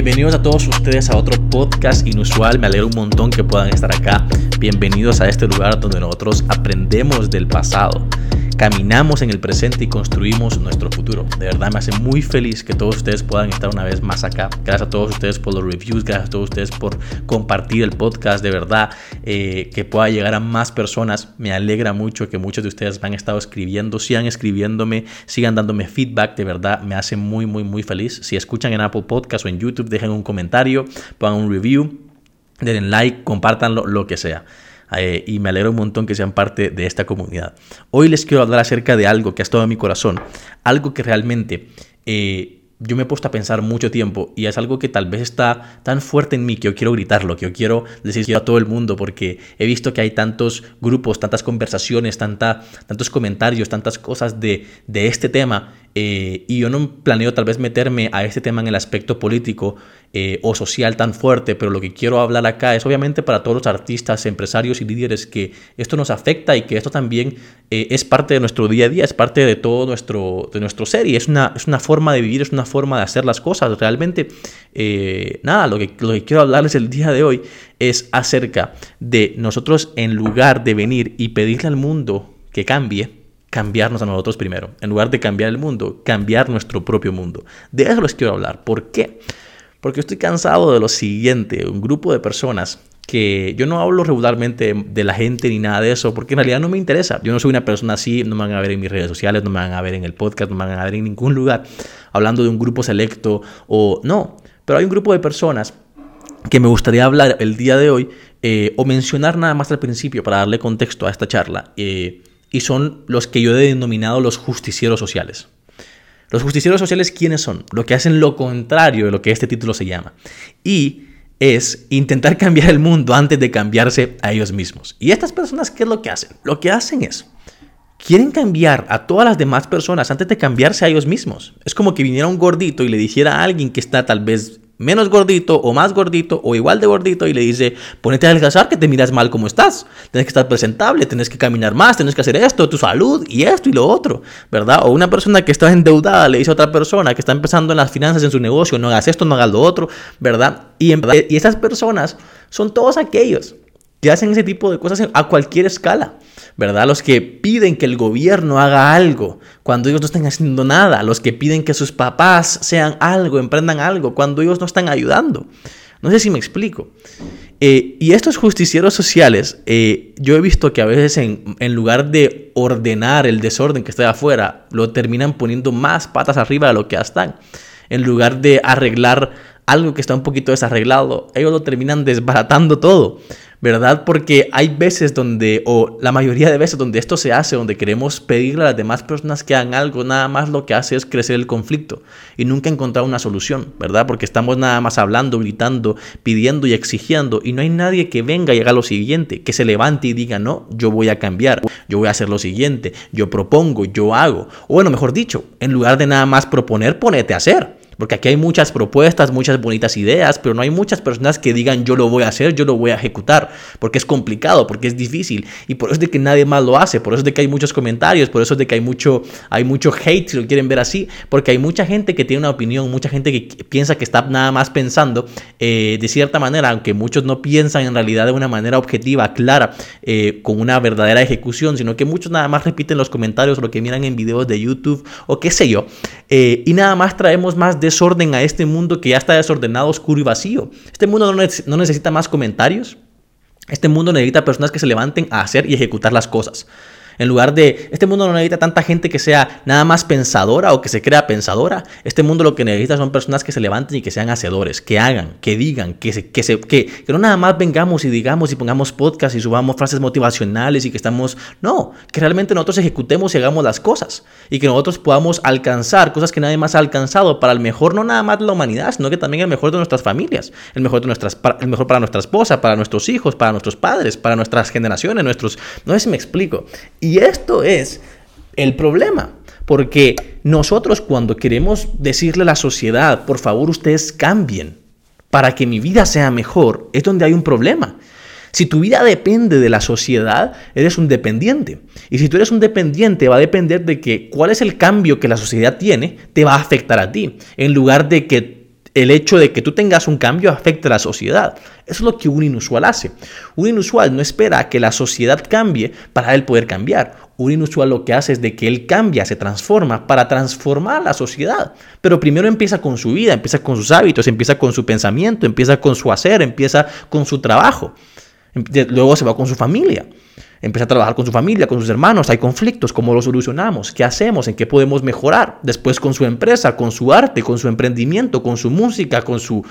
Bienvenidos a todos ustedes a otro podcast inusual. Me alegro un montón que puedan estar acá. Bienvenidos a este lugar donde nosotros aprendemos del pasado caminamos en el presente y construimos nuestro futuro. De verdad me hace muy feliz que todos ustedes puedan estar una vez más acá. Gracias a todos ustedes por los reviews, gracias a todos ustedes por compartir el podcast. De verdad eh, que pueda llegar a más personas. Me alegra mucho que muchos de ustedes han estado escribiendo, sigan escribiéndome, sigan dándome feedback. De verdad me hace muy, muy, muy feliz. Si escuchan en Apple Podcast o en YouTube, dejen un comentario, pongan un review, den like, compártanlo, lo que sea. Eh, y me alegro un montón que sean parte de esta comunidad. Hoy les quiero hablar acerca de algo que ha estado en mi corazón, algo que realmente eh, yo me he puesto a pensar mucho tiempo y es algo que tal vez está tan fuerte en mí que yo quiero gritarlo, que yo quiero decirlo a todo el mundo porque he visto que hay tantos grupos, tantas conversaciones, tanta, tantos comentarios, tantas cosas de, de este tema eh, y yo no planeo tal vez meterme a este tema en el aspecto político eh, o social tan fuerte, pero lo que quiero hablar acá es obviamente para todos los artistas, empresarios y líderes que esto nos afecta y que esto también eh, es parte de nuestro día a día, es parte de todo nuestro, de nuestro ser y es una, es una forma de vivir, es una forma de hacer las cosas. Realmente, nada, lo que, lo que quiero hablarles el día de hoy es acerca de nosotros en lugar de venir y pedirle al mundo que cambie, cambiarnos a nosotros primero. En lugar de cambiar el mundo, cambiar nuestro propio mundo. De eso les quiero hablar. ¿Por qué? Porque estoy cansado de lo siguiente, un grupo de personas que yo no hablo regularmente de la gente ni nada de eso, porque en realidad no me interesa. Yo no soy una persona así, no me van a ver en mis redes sociales, no me van a ver en el podcast, no me van a ver en ningún lugar hablando de un grupo selecto o no. Pero hay un grupo de personas que me gustaría hablar el día de hoy eh, o mencionar nada más al principio para darle contexto a esta charla. Eh, y son los que yo he denominado los justicieros sociales. Los justicieros sociales, ¿quiénes son? Lo que hacen lo contrario de lo que este título se llama. Y es intentar cambiar el mundo antes de cambiarse a ellos mismos. ¿Y estas personas qué es lo que hacen? Lo que hacen es, quieren cambiar a todas las demás personas antes de cambiarse a ellos mismos. Es como que viniera un gordito y le dijera a alguien que está tal vez menos gordito o más gordito o igual de gordito y le dice, ponete a adelgazar que te miras mal como estás. Tienes que estar presentable, tienes que caminar más, tienes que hacer esto, tu salud y esto y lo otro, ¿verdad? O una persona que está endeudada le dice a otra persona que está empezando en las finanzas en su negocio, no hagas esto, no hagas lo otro, ¿verdad? Y, y esas personas son todos aquellos que hacen ese tipo de cosas a cualquier escala. ¿verdad? Los que piden que el gobierno haga algo cuando ellos no están haciendo nada, los que piden que sus papás sean algo, emprendan algo cuando ellos no están ayudando. No sé si me explico. Eh, y estos justicieros sociales, eh, yo he visto que a veces en, lugar de ordenar el desorden que está afuera, lo terminan poniendo más patas arriba de lo que ya están. En lugar de arreglar algo que está un poquito desarreglado, ellos lo terminan desbaratando todo. ¿verdad? Porque hay veces donde, o la mayoría de veces donde esto se hace, donde queremos pedirle a las demás personas que hagan algo, nada más lo que hace es crecer el conflicto y nunca encontrar una solución, ¿verdad? Porque estamos nada más hablando, gritando, pidiendo y exigiendo y no hay nadie que venga y haga lo siguiente, que se levante y diga, no, yo voy a cambiar, yo voy a hacer lo siguiente, yo propongo, yo hago. O bueno, mejor dicho, en lugar de nada más proponer, ponete a hacer. Porque aquí hay muchas propuestas, muchas bonitas ideas, pero no hay muchas personas que digan yo lo voy a hacer, yo lo voy a ejecutar, porque es complicado, porque es difícil. Y por eso es de que nadie más lo hace, por eso es de que hay muchos comentarios, por eso es de que hay mucho, hay mucho hate, si lo quieren ver así, porque hay mucha gente que tiene una opinión, mucha gente que piensa que está nada más pensando eh, de cierta manera, aunque muchos no piensan en realidad de una manera objetiva, clara, eh, con una verdadera ejecución, sino que muchos nada más repiten los comentarios, lo que miran en videos de YouTube o qué sé yo. Eh, y nada más traemos más de desorden a este mundo que ya está desordenado, oscuro y vacío. Este mundo no, necesita más comentarios. Este mundo necesita personas que se levanten a hacer y ejecutar las cosas. En lugar de, este mundo no necesita tanta gente que sea nada más pensadora o que se crea pensadora. Este mundo lo que necesita son personas que se levanten y que sean hacedores, que hagan, que digan, que, se, que, se, que, que no nada más vengamos y digamos y pongamos podcast y subamos frases motivacionales y que estamos, no, que realmente nosotros ejecutemos y hagamos las cosas y que nosotros podamos alcanzar cosas que nadie más ha alcanzado para el mejor no nada más de la humanidad, sino que también el mejor de nuestras familias, el mejor, de nuestras, el mejor para nuestra esposa, para nuestros hijos, para nuestros padres, para nuestras generaciones, nuestros, no sé si me explico. Y esto es el problema. Porque nosotros cuando queremos decirle a la sociedad, por favor ustedes cambien para que mi vida sea mejor, es donde hay un problema. Si tu vida depende de la sociedad, eres un dependiente. Y si tú eres un dependiente, va a depender de que cuál es el cambio que la sociedad tiene, te va a afectar a ti. En lugar de que el hecho de que tú tengas un cambio afecte a la sociedad. Eso es lo que un inusual hace. Un inusual no espera a que la sociedad cambie para él poder cambiar. Un inusual lo que hace es de que él cambia, se transforma para transformar la sociedad. Pero primero empieza con su vida, empieza con sus hábitos, empieza con su pensamiento, empieza con su hacer, empieza con su trabajo. Luego se va con su familia. Empieza a trabajar con su familia, con sus hermanos, hay conflictos, ¿cómo los solucionamos? ¿Qué hacemos? ¿En qué podemos mejorar? Después con su empresa, con su arte, con su emprendimiento, con su música, con su,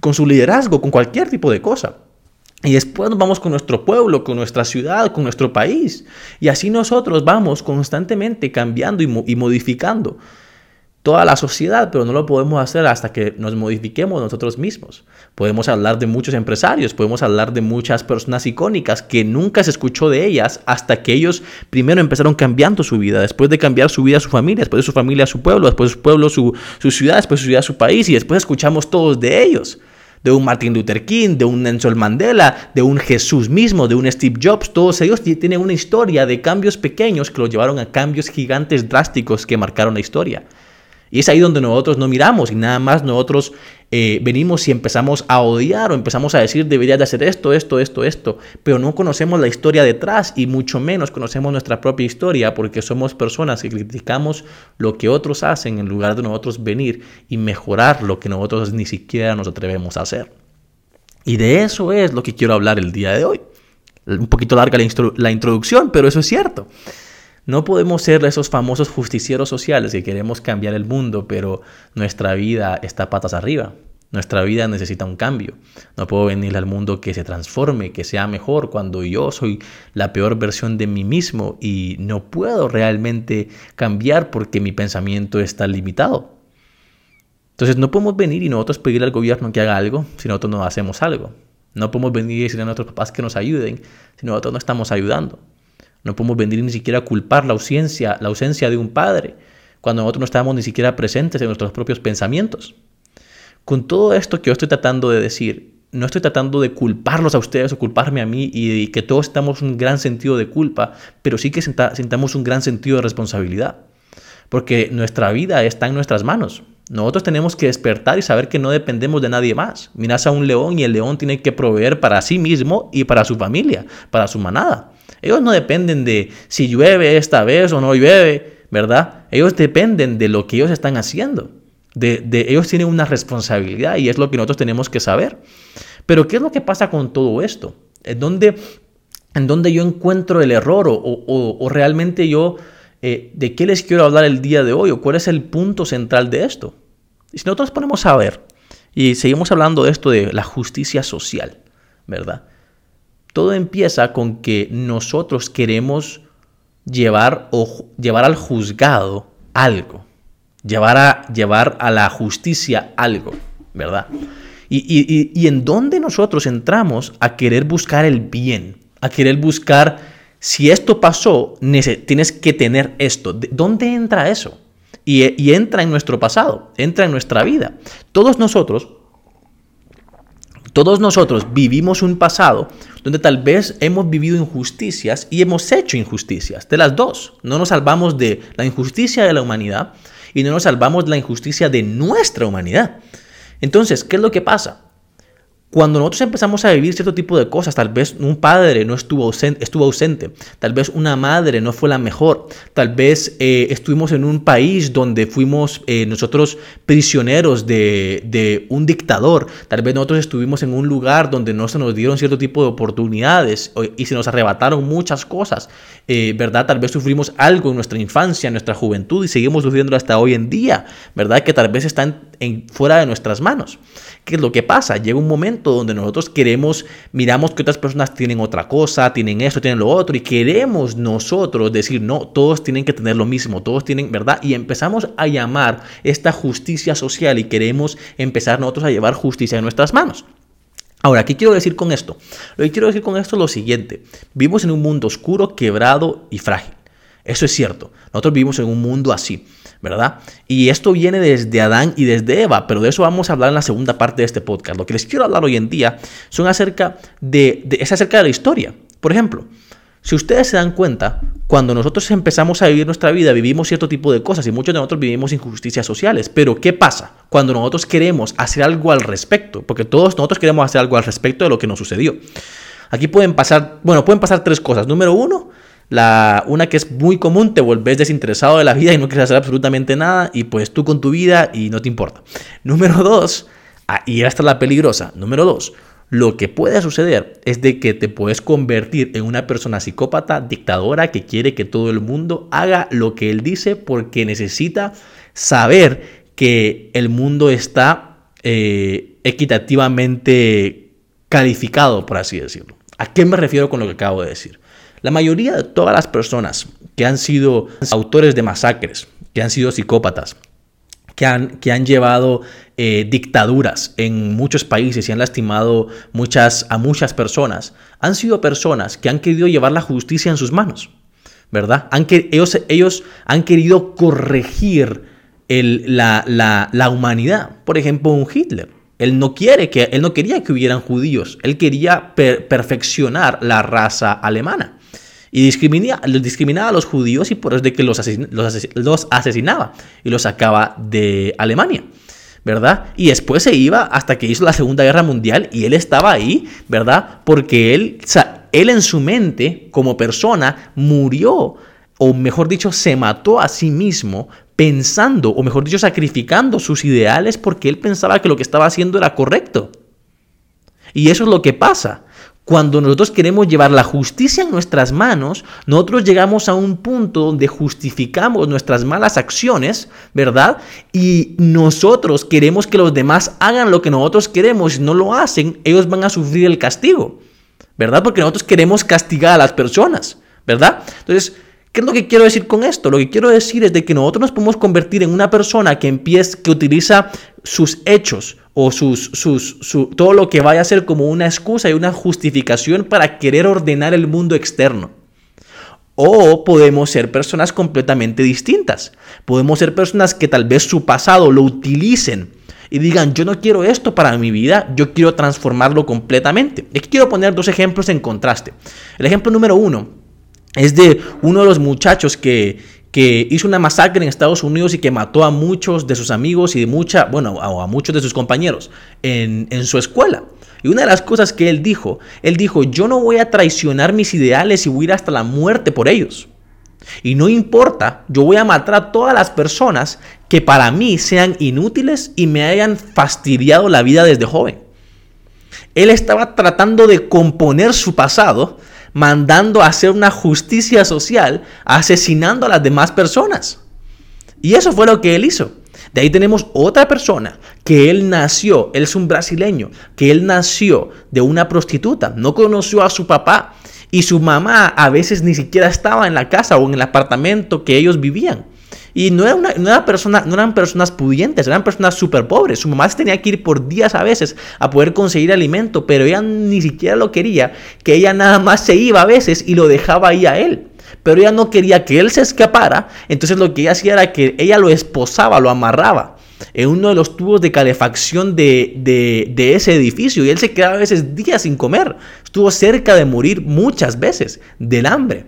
con su liderazgo, con cualquier tipo de cosa. Y después nos vamos con nuestro pueblo, con nuestra ciudad, con nuestro país. Y así nosotros vamos constantemente cambiando y, modificando toda la sociedad, pero no lo podemos hacer hasta que nos modifiquemos nosotros mismos. Podemos hablar de muchos empresarios, podemos hablar de muchas personas icónicas que nunca se escuchó de ellas hasta que ellos primero empezaron cambiando su vida, después de cambiar su vida su familia, después de su familia su pueblo, después de su pueblo su, su ciudad, después de su ciudad su país y después escuchamos todos de ellos de un Martin Luther King, de un Nelson Mandela, de un Jesús mismo, de un Steve Jobs, todos ellos tienen una historia de cambios pequeños que los llevaron a cambios gigantes drásticos que marcaron la historia. Y es ahí donde nosotros no miramos y nada más nosotros eh, venimos y empezamos a odiar o empezamos a decir debería de hacer esto, esto, esto, esto, pero no conocemos la historia detrás y mucho menos conocemos nuestra propia historia porque somos personas que criticamos lo que otros hacen en lugar de nosotros venir y mejorar lo que nosotros ni siquiera nos atrevemos a hacer. Y de eso es lo que quiero hablar el día de hoy. Un poquito larga la introducción, pero eso es cierto. No podemos ser esos famosos justicieros sociales que queremos cambiar el mundo, pero nuestra vida está patas arriba. Nuestra vida necesita un cambio. No puedo venir al mundo que se transforme, que sea mejor, cuando yo soy la peor versión de mí mismo y no puedo realmente cambiar porque mi pensamiento está limitado. Entonces no podemos venir y nosotros pedirle al gobierno que haga algo si nosotros no hacemos algo. No podemos venir y decirle a nuestros papás que nos ayuden si nosotros no estamos ayudando. No podemos venir ni siquiera a culpar la ausencia, la ausencia de un padre cuando nosotros no estamos ni siquiera presentes en nuestros propios pensamientos. Con todo esto que yo estoy tratando de decir, no estoy tratando de culparlos a ustedes o culparme a mí y, que todos estamos un gran sentido de culpa, pero sí que sintamos un gran sentido de responsabilidad. Porque nuestra vida está en nuestras manos. Nosotros tenemos que despertar y saber que no dependemos de nadie más. Miras a un león y el león tiene que proveer para sí mismo y para su familia, para su manada. Ellos no dependen de si llueve esta vez o no llueve, ¿verdad? Ellos dependen de lo que ellos están haciendo. De, ellos tienen una responsabilidad y es lo que nosotros tenemos que saber. Pero ¿qué es lo que pasa con todo esto? ¿En dónde, en dónde yo encuentro el error o, realmente yo, eh, de qué les quiero hablar el día de hoy o cuál es el punto central de esto? Y si nosotros ponemos a ver y seguimos hablando de esto de la justicia social, ¿verdad? Todo empieza con que nosotros queremos llevar, o, llevar al juzgado algo, llevar a, llevar a la justicia algo, ¿verdad? Y, en dónde nosotros entramos a querer buscar el bien, a querer buscar, si esto pasó, tienes que tener esto. ¿Dónde entra eso? Y, y entra en nuestro pasado, entra en nuestra vida. Todos nosotros todos nosotros vivimos un pasado donde tal vez hemos vivido injusticias y hemos hecho injusticias, de las dos. No nos salvamos de la injusticia de la humanidad y no nos salvamos de la injusticia de nuestra humanidad. Entonces, ¿qué es lo que pasa? Cuando nosotros empezamos a vivir cierto tipo de cosas, tal vez un padre no estuvo ausente, estuvo ausente tal vez una madre no fue la mejor, tal vez eh, estuvimos en un país donde fuimos eh, nosotros prisioneros de, un dictador, tal vez nosotros estuvimos en un lugar donde no se nos dieron cierto tipo de oportunidades y se nos arrebataron muchas cosas, eh, ¿verdad? Tal vez sufrimos algo en nuestra infancia, en nuestra juventud y seguimos sufriendo hasta hoy en día, ¿verdad? Que tal vez están en, fuera de nuestras manos. ¿Qué es lo que pasa? Llega un momento donde nosotros queremos, miramos que otras personas tienen otra cosa, tienen esto, tienen lo otro, y queremos nosotros decir, no, todos tienen que tener lo mismo, todos tienen, ¿verdad? Y empezamos a llamar esta justicia social y queremos empezar nosotros a llevar justicia en nuestras manos. Ahora, ¿qué quiero decir con esto? Lo que quiero decir con esto es lo siguiente. Vivimos en un mundo oscuro, quebrado y frágil. Eso es cierto. Nosotros vivimos en un mundo así. ¿verdad? Y esto viene desde Adán y desde Eva, pero de eso vamos a hablar en la segunda parte de este podcast. Lo que les quiero hablar hoy en día son acerca de, es acerca de la historia. Por ejemplo, Si ustedes se dan cuenta, cuando nosotros empezamos a vivir nuestra vida, vivimos cierto tipo de cosas y muchos de nosotros vivimos injusticias sociales. Pero ¿qué pasa cuando nosotros queremos hacer algo al respecto? Porque todos nosotros queremos hacer algo al respecto de lo que nos sucedió. Aquí pueden pasar, bueno, pueden pasar tres cosas. Número uno, la, una que es muy común, te volvés desinteresado de la vida y no quieres hacer absolutamente nada y pues tú con tu vida y no te importa. Número dos, ah, y esta es la peligrosa. Número dos, lo que puede suceder es de que te puedes convertir en una persona psicópata, dictadora, que quiere que todo el mundo haga lo que él dice porque necesita saber que el mundo está eh, equitativamente calificado, por así decirlo. ¿A qué me refiero con lo que acabo de decir? La mayoría de todas las personas que han sido autores de masacres, que han sido psicópatas, que han, que han llevado eh, dictaduras en muchos países y han lastimado muchas, a muchas personas, han sido personas que han querido llevar la justicia en sus manos, ¿verdad? Han que, ellos, ellos han querido corregir el, la, la, la, humanidad. Por ejemplo, un Hitler. Él no, quiere que, él no quería que hubieran judíos, él quería perfeccionar la raza alemana. Y discriminaba, a los judíos y por eso es de que los, los asesinaba y los sacaba de Alemania. ¿verdad? Y después se iba hasta que hizo la Segunda Guerra Mundial y él estaba ahí, ¿verdad? Porque él, él en su mente, como persona, murió, o mejor dicho, se mató a sí mismo pensando, o mejor dicho, sacrificando sus ideales porque él pensaba que lo que estaba haciendo era correcto. Y eso es lo que pasa. Cuando nosotros queremos llevar la justicia en nuestras manos, nosotros llegamos a un punto donde justificamos nuestras malas acciones, ¿verdad? Y nosotros queremos que los demás hagan lo que nosotros queremos. No lo hacen, ellos van a sufrir el castigo, ¿verdad? Porque nosotros queremos castigar a las personas, ¿verdad? Entonces, ¿Qué es lo que quiero decir con esto? Lo que quiero decir es de que nosotros nos podemos convertir en una persona que empieza, que utiliza sus hechos o sus, sus, todo lo que vaya a ser como una excusa y una justificación para querer ordenar el mundo externo. O podemos ser personas completamente distintas. Podemos ser personas que tal vez su pasado lo utilicen y digan, yo no quiero esto para mi vida, yo quiero transformarlo completamente. Aquí quiero poner dos ejemplos en contraste. El ejemplo número uno es de uno de los muchachos que, hizo una masacre en Estados Unidos y que mató a muchos de sus amigos y de mucha, bueno, a, muchos de sus compañeros en, en su escuela. Y una de las cosas que él dijo, él dijo, yo no voy a traicionar mis ideales y voy a ir hasta la muerte por ellos. Y no importa, yo voy a matar a todas las personas que para mí sean inútiles y me hayan fastidiado la vida desde joven. Él estaba tratando de componer su pasado mandando a hacer una justicia social, asesinando a las demás personas. Y eso fue lo que él hizo. De ahí tenemos otra persona que él nació, él es un brasileño, que él nació de una prostituta, no conoció a su papá y su mamá a veces ni siquiera estaba en la casa o en el apartamento que ellos vivían. Y no, era una, persona, no eran personas pudientes, eran personas súper pobres. Su mamá tenía que ir por días a veces a poder conseguir alimento, pero ella ni siquiera lo quería, que ella nada más se iba a veces y lo dejaba ahí a él. Pero ella no quería que él se escapara, entonces lo que ella hacía era que ella lo esposaba, lo amarraba en uno de los tubos de calefacción de, de, de, ese edificio y él se quedaba a veces días sin comer. Estuvo cerca de morir muchas veces del hambre,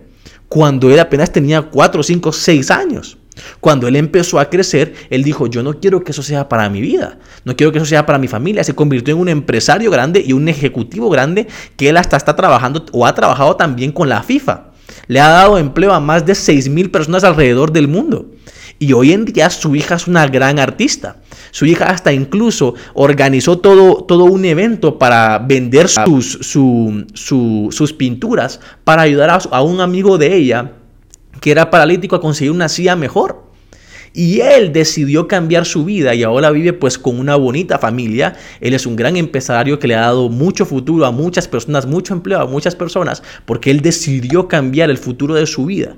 cuando él apenas tenía 4, 5, 6 años. Cuando él empezó a crecer, él dijo, yo no quiero que eso sea para mi vida, no quiero que eso sea para mi familia. Se convirtió en un empresario grande y un ejecutivo grande que él hasta está trabajando o ha trabajado también con la FIFA. Le ha dado empleo a más de 6 mil personas alrededor del mundo. Y hoy en día su hija es una gran artista. Su hija hasta incluso organizó todo, todo un evento para vender sus, sus pinturas para ayudar a un amigo de ella que era paralítico a conseguir una silla mejor. Y él decidió cambiar su vida y ahora vive pues con una bonita familia. Él es un gran empresario que le ha dado mucho futuro a muchas personas, mucho empleo a muchas personas, porque él decidió cambiar el futuro de su vida.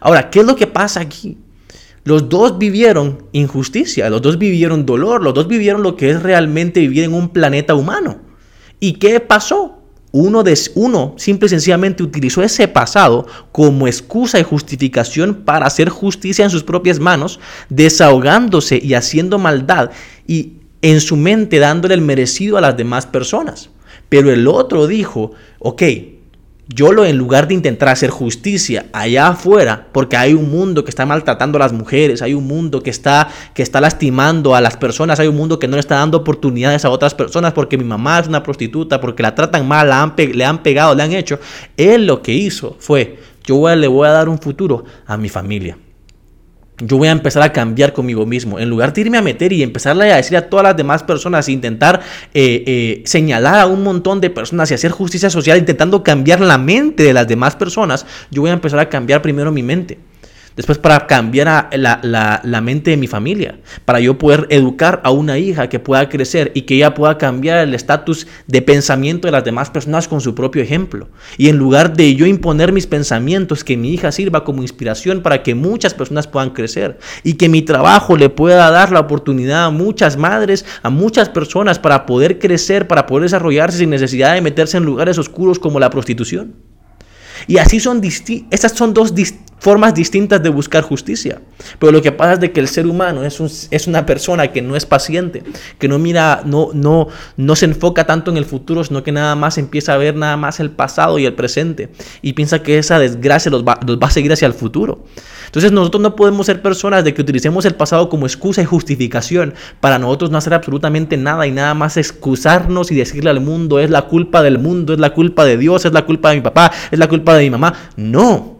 Ahora, ¿qué es lo que pasa aquí? Los dos vivieron injusticia, los dos vivieron dolor, los dos vivieron lo que es realmente vivir en un planeta humano. ¿Y qué pasó? Uno, de, uno simple y sencillamente utilizó ese pasado como excusa y justificación para hacer justicia en sus propias manos, desahogándose y haciendo maldad y en su mente dándole el merecido a las demás personas. Pero el otro dijo, ok, yo lo en lugar de intentar hacer justicia allá afuera, porque hay un mundo que está maltratando a las mujeres, hay un mundo que está, que está lastimando a las personas, hay un mundo que no le está dando oportunidades a otras personas porque mi mamá es una prostituta, porque la tratan mal, la han le han pegado, le han hecho. Él lo que hizo fue, yo le voy a dar un futuro a mi familia yo voy a empezar a cambiar conmigo mismo. En lugar de irme a meter y empezarle a decir a todas las demás personas, intentar eh, eh, señalar a un montón de personas y hacer justicia social, intentando cambiar la mente de las demás personas, yo voy a empezar a cambiar primero mi mente. Después para cambiar la, mente de mi familia, para yo poder educar a una hija que pueda crecer y que ella pueda cambiar el estatus de pensamiento de las demás personas con su propio ejemplo. Y en lugar de yo imponer mis pensamientos, que mi hija sirva como inspiración para que muchas personas puedan crecer y que mi trabajo le pueda dar la oportunidad a muchas madres, a muchas personas para poder crecer, para poder desarrollarse sin necesidad de meterse en lugares oscuros como la prostitución. Y así son estas son dos formas distintas de buscar justicia. Pero lo que pasa es de que el ser humano es, es una persona que no es paciente, que no mira, no, no, no se enfoca tanto en el futuro, sino que nada más empieza a ver nada más el pasado y el presente. Y piensa que esa desgracia los va, los va a seguir hacia el futuro. Entonces nosotros no podemos ser personas de que utilicemos el pasado como excusa y justificación para nosotros no hacer absolutamente nada y nada más excusarnos y decirle al mundo es la culpa del mundo, es la culpa de Dios, es la culpa de mi papá, es la culpa de mi mamá. No.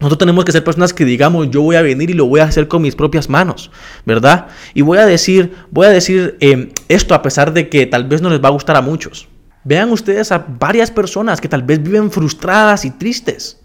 Nosotros tenemos que ser personas que digamos, yo voy a venir y lo voy a hacer con mis propias manos, ¿verdad? Y voy a decir, voy a decir eh, esto a pesar de que tal vez no les va a gustar a muchos. Vean ustedes a varias personas que tal vez viven frustradas y tristes.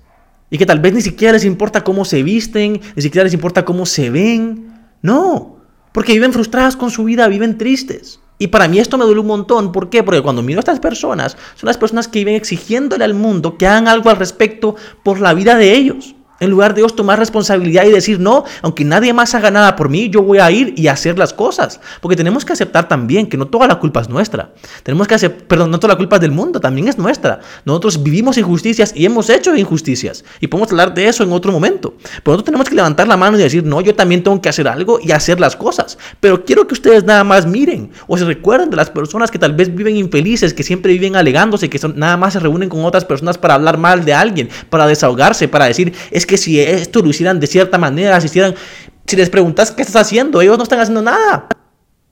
Y que tal vez ni siquiera les importa cómo se visten, ni siquiera les importa cómo se ven. No, porque viven frustradas con su vida, viven tristes. Y para mí esto me duele un montón. ¿Por qué? Porque cuando miro a estas personas, son las personas que viven exigiéndole al mundo que hagan algo al respecto por la vida de ellos. En lugar de Dios tomar responsabilidad y decir, no, aunque nadie más haga nada por mí, yo voy a ir y hacer las cosas. Porque tenemos que aceptar también que no toda la culpa es nuestra. Tenemos que aceptar, perdón, no toda la culpa es del mundo, también es nuestra. Nosotros vivimos injusticias y hemos hecho injusticias. Y podemos hablar de eso en otro momento. Pero nosotros tenemos que levantar la mano y decir, no, yo también tengo que hacer algo y hacer las cosas. Pero quiero que ustedes nada más miren o se recuerden de las personas que tal vez viven infelices, que siempre viven alegándose, que son, nada más se reúnen con otras personas para hablar mal de alguien, para desahogarse, para decir, es que si esto lo hicieran de cierta manera, si hicieran, si les preguntas qué estás haciendo, ellos no están haciendo nada.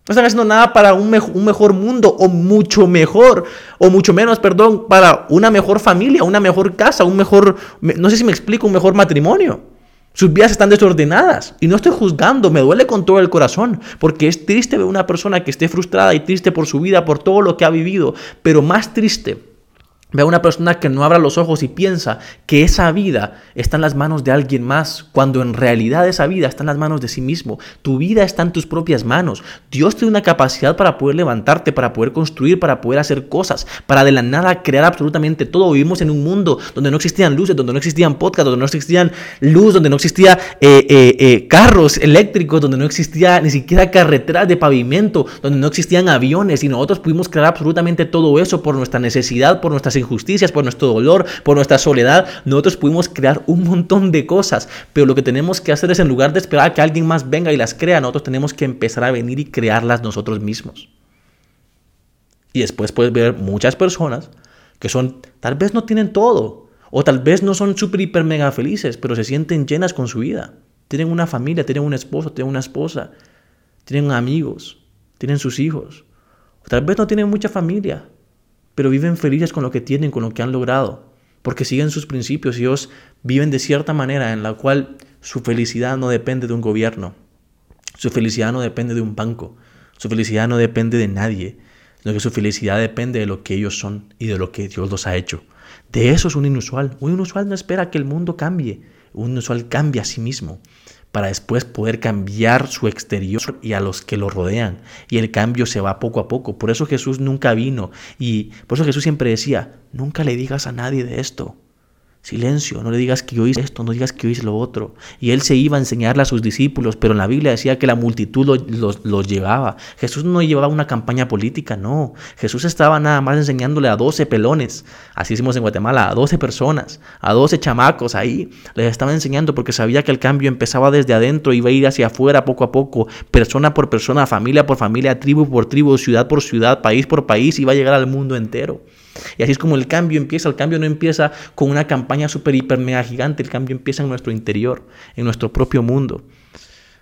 No están haciendo nada para un, un, mejor mundo o mucho mejor, o mucho menos, perdón, para una mejor familia, una mejor casa, un mejor, no sé si me explico, un mejor matrimonio. Sus vidas están desordenadas y no estoy juzgando, me duele con todo el corazón, porque es triste ver una persona que esté frustrada y triste por su vida, por todo lo que ha vivido, pero más triste Ve a una persona que no abra los ojos y piensa que esa vida está en las manos de alguien más, cuando en realidad esa vida está en las manos de sí mismo. Tu vida está en tus propias manos. Dios tiene una capacidad para poder levantarte, para poder construir, para poder hacer cosas, para de la nada crear absolutamente todo. Vivimos en un mundo donde no existían luces, donde no existían podcasts, donde no existían luz, donde no existía eh, eh, eh, carros eléctricos, donde no existía ni siquiera carreteras de pavimento, donde no existían aviones y nosotros pudimos crear absolutamente todo eso por nuestra necesidad, por nuestras injusticias, por nuestro dolor, por nuestra soledad, nosotros pudimos crear un montón de cosas. Pero lo que tenemos que hacer es, en lugar de esperar que alguien más venga y las crea, nosotros tenemos que empezar a venir y crearlas nosotros mismos. Y después puedes ver muchas personas que son, tal vez no tienen todo, o tal vez no son súper, hiper, mega felices, pero se sienten llenas con su vida. Tienen una familia, tienen un esposo, tienen una esposa, tienen amigos, tienen sus hijos. O tal vez no tienen mucha familia, pero viven felices con lo que tienen, con lo que han logrado, porque siguen sus principios y ellos viven de cierta manera en la cual su felicidad no depende de un gobierno, su felicidad no depende de un banco, su felicidad no depende de nadie, sino que su felicidad depende de lo que ellos son y de lo que Dios los ha hecho. De eso es un inusual. Un inusual no espera que el mundo cambie, un inusual cambia a sí mismo para después poder cambiar su exterior y a los que lo rodean. Y el cambio se va poco a poco. Por eso Jesús nunca vino. Y por eso Jesús siempre decía, nunca le digas a nadie de esto. Silencio, no le digas que yo hice esto, no digas que yo hice lo otro. Y él se iba a enseñarle a sus discípulos, pero en la Biblia decía que la multitud los, llevaba. Jesús no llevaba una campaña política, no. Jesús estaba nada más enseñándole a 12 pelones, así hicimos en Guatemala, a 12 personas, a 12 chamacos ahí. Les estaba enseñando porque sabía que el cambio empezaba desde adentro, iba a ir hacia afuera poco a poco, persona por persona, familia por familia, tribu por tribu, ciudad por ciudad, país por país, iba a llegar al mundo entero. Y así es como el cambio empieza. El cambio no empieza con una campaña super, hiper, mega gigante. El cambio empieza en nuestro interior, en nuestro propio mundo.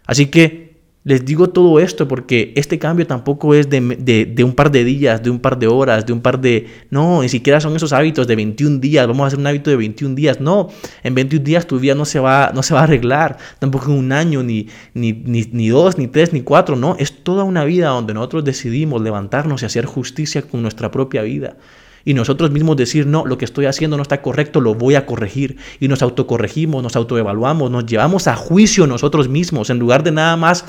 Así que les digo todo esto porque este cambio tampoco es de, un par de días, de un par de horas, de un par de... No, ni siquiera son esos hábitos de 21 días, vamos a hacer un hábito de 21 días. No, en 21 días tu vida no se va, no se va a arreglar, tampoco en un año, ni, ni, ni dos, ni tres, ni cuatro, no, es toda una vida donde nosotros decidimos levantarnos y hacer justicia con nuestra propia vida y nosotros mismos decir, no, lo que estoy haciendo no está correcto, lo voy a corregir. Y nos autocorregimos, nos autoevaluamos, nos llevamos a juicio nosotros mismos, en lugar de nada más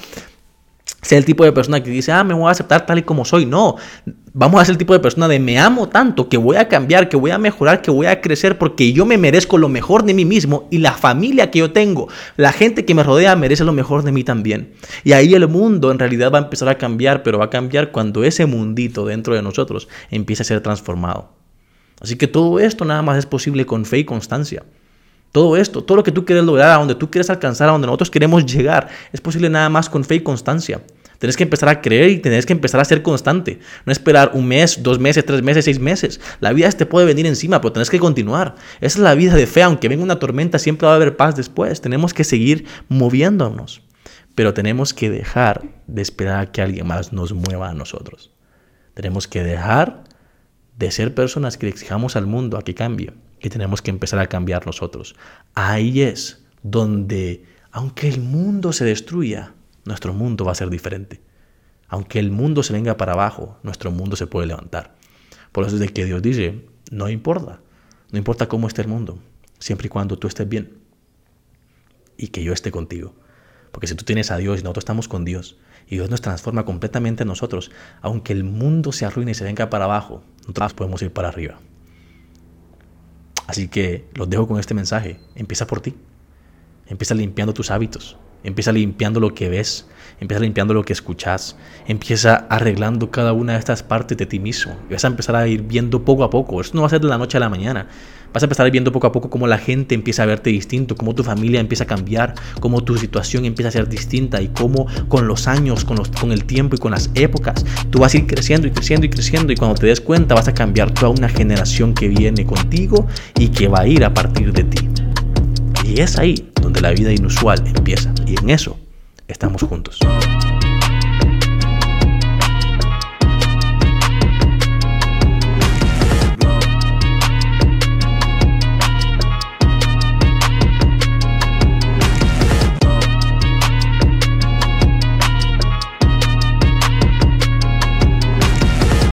ser el tipo de persona que dice, ah, me voy a aceptar tal y como soy. No, vamos a ser el tipo de persona de me amo tanto que voy a cambiar, que voy a mejorar, que voy a crecer porque yo me merezco lo mejor de mí mismo y la familia que yo tengo, la gente que me rodea merece lo mejor de mí también. Y ahí el mundo en realidad va a empezar a cambiar, pero va a cambiar cuando ese mundito dentro de nosotros empiece a ser transformado. Así que todo esto nada más es posible con fe y constancia. Todo esto, todo lo que tú quieres lograr, a donde tú quieres alcanzar, a donde nosotros queremos llegar, es posible nada más con fe y constancia. Tienes que empezar a creer y tienes que empezar a ser constante. No esperar un mes, dos meses, tres meses, seis meses. La vida te puede venir encima, pero tienes que continuar. Esa es la vida de fe. Aunque venga una tormenta, siempre va a haber paz después. Tenemos que seguir moviéndonos. Pero tenemos que dejar de esperar a que alguien más nos mueva a nosotros. Tenemos que dejar de ser personas que le exijamos al mundo a que cambie y tenemos que empezar a cambiar nosotros. Ahí es donde, aunque el mundo se destruya, nuestro mundo va a ser diferente. Aunque el mundo se venga para abajo, nuestro mundo se puede levantar. Por eso es de que Dios dice, no importa, no importa cómo esté el mundo, siempre y cuando tú estés bien y que yo esté contigo. Porque si tú tienes a Dios y nosotros estamos con Dios y Dios nos transforma completamente a nosotros, aunque el mundo se arruine y se venga para abajo, nosotros podemos ir para arriba. Así que los dejo con este mensaje. Empieza por ti. Empieza limpiando tus hábitos. Empieza limpiando lo que ves. Empieza limpiando lo que escuchas. Empieza arreglando cada una de estas partes de ti mismo. Y vas a empezar a ir viendo poco a poco. Esto no va a ser de la noche a la mañana. Vas a empezar viendo poco a poco cómo la gente empieza a verte distinto, cómo tu familia empieza a cambiar, cómo tu situación empieza a ser distinta y cómo con los años, con, los, con el tiempo y con las épocas, tú vas a ir creciendo y creciendo y creciendo y cuando te des cuenta vas a cambiar toda una generación que viene contigo y que va a ir a partir de ti. Y es ahí donde la vida inusual empieza. Y en eso estamos juntos.